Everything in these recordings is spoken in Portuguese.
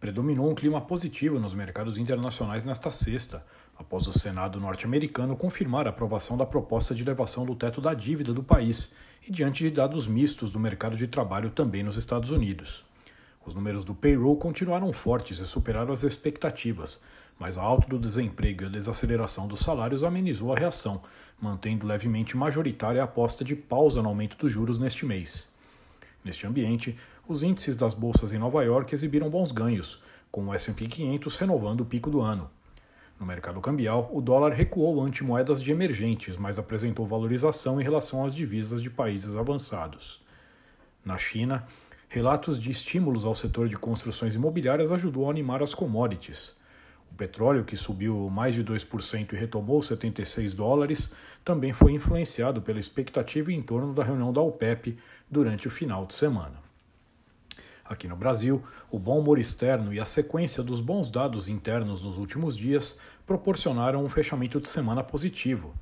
Predominou um clima positivo nos mercados internacionais nesta sexta, após o Senado norte-americano confirmar a aprovação da proposta de elevação do teto da dívida do país e diante de dados mistos do mercado de trabalho também nos Estados Unidos. Os números do payroll continuaram fortes e superaram as expectativas, mas a alta do desemprego e a desaceleração dos salários amenizou a reação, mantendo levemente majoritária a aposta de pausa no aumento dos juros neste mês. Neste ambiente, os índices das bolsas em Nova York exibiram bons ganhos, com o S&P 500 renovando o pico do ano. No mercado cambial, o dólar recuou ante moedas de emergentes, mas apresentou valorização em relação às divisas de países avançados. Na China, relatos de estímulos ao setor de construções imobiliárias ajudou a animar as commodities. O petróleo, que subiu mais de 2% e retomou 76 dólares, também foi influenciado pela expectativa em torno da reunião da OPEP durante o final de semana. Aqui no Brasil, o bom humor externo e a sequência dos bons dados internos nos últimos dias proporcionaram um fechamento de semana positivo.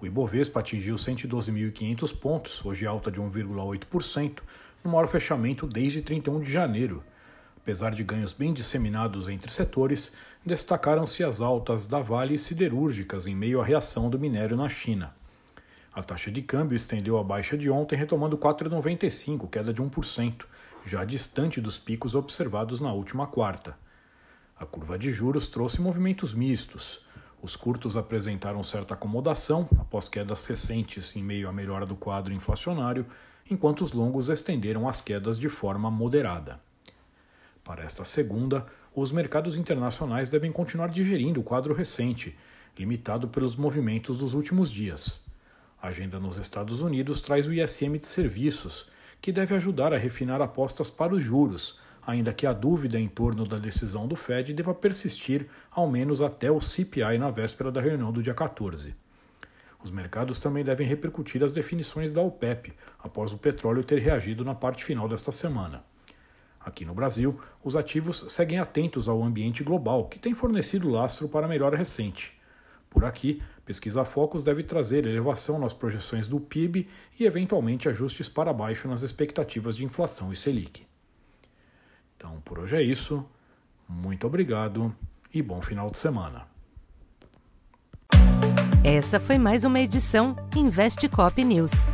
O Ibovespa atingiu 112.500 pontos, hoje alta de 1,8%, no maior fechamento desde 31 de janeiro. Apesar de ganhos bem disseminados entre setores, destacaram-se as altas da Vale siderúrgicas em meio à reação do minério na China. A taxa de câmbio estendeu a baixa de ontem, retomando 4,95, queda de 1%, já distante dos picos observados na última quarta. A curva de juros trouxe movimentos mistos. Os curtos apresentaram certa acomodação após quedas recentes em meio à melhora do quadro inflacionário, enquanto os longos estenderam as quedas de forma moderada. Para esta segunda, os mercados internacionais devem continuar digerindo o quadro recente, limitado pelos movimentos dos últimos dias. A agenda nos Estados Unidos traz o ISM de serviços, que deve ajudar a refinar apostas para os juros, ainda que a dúvida em torno da decisão do Fed deva persistir ao menos até o CPI na véspera da reunião do dia 14. Os mercados também devem repercutir as definições da OPEP, após o petróleo ter reagido na parte final desta semana. Aqui no Brasil, os ativos seguem atentos ao ambiente global, que tem fornecido lastro para a melhora recente. Por aqui, pesquisa Focus deve trazer elevação nas projeções do PIB e, eventualmente, ajustes para baixo nas expectativas de inflação e Selic. Então, por hoje é isso. Muito obrigado e bom final de semana. Essa foi mais uma edição Investe Cop News.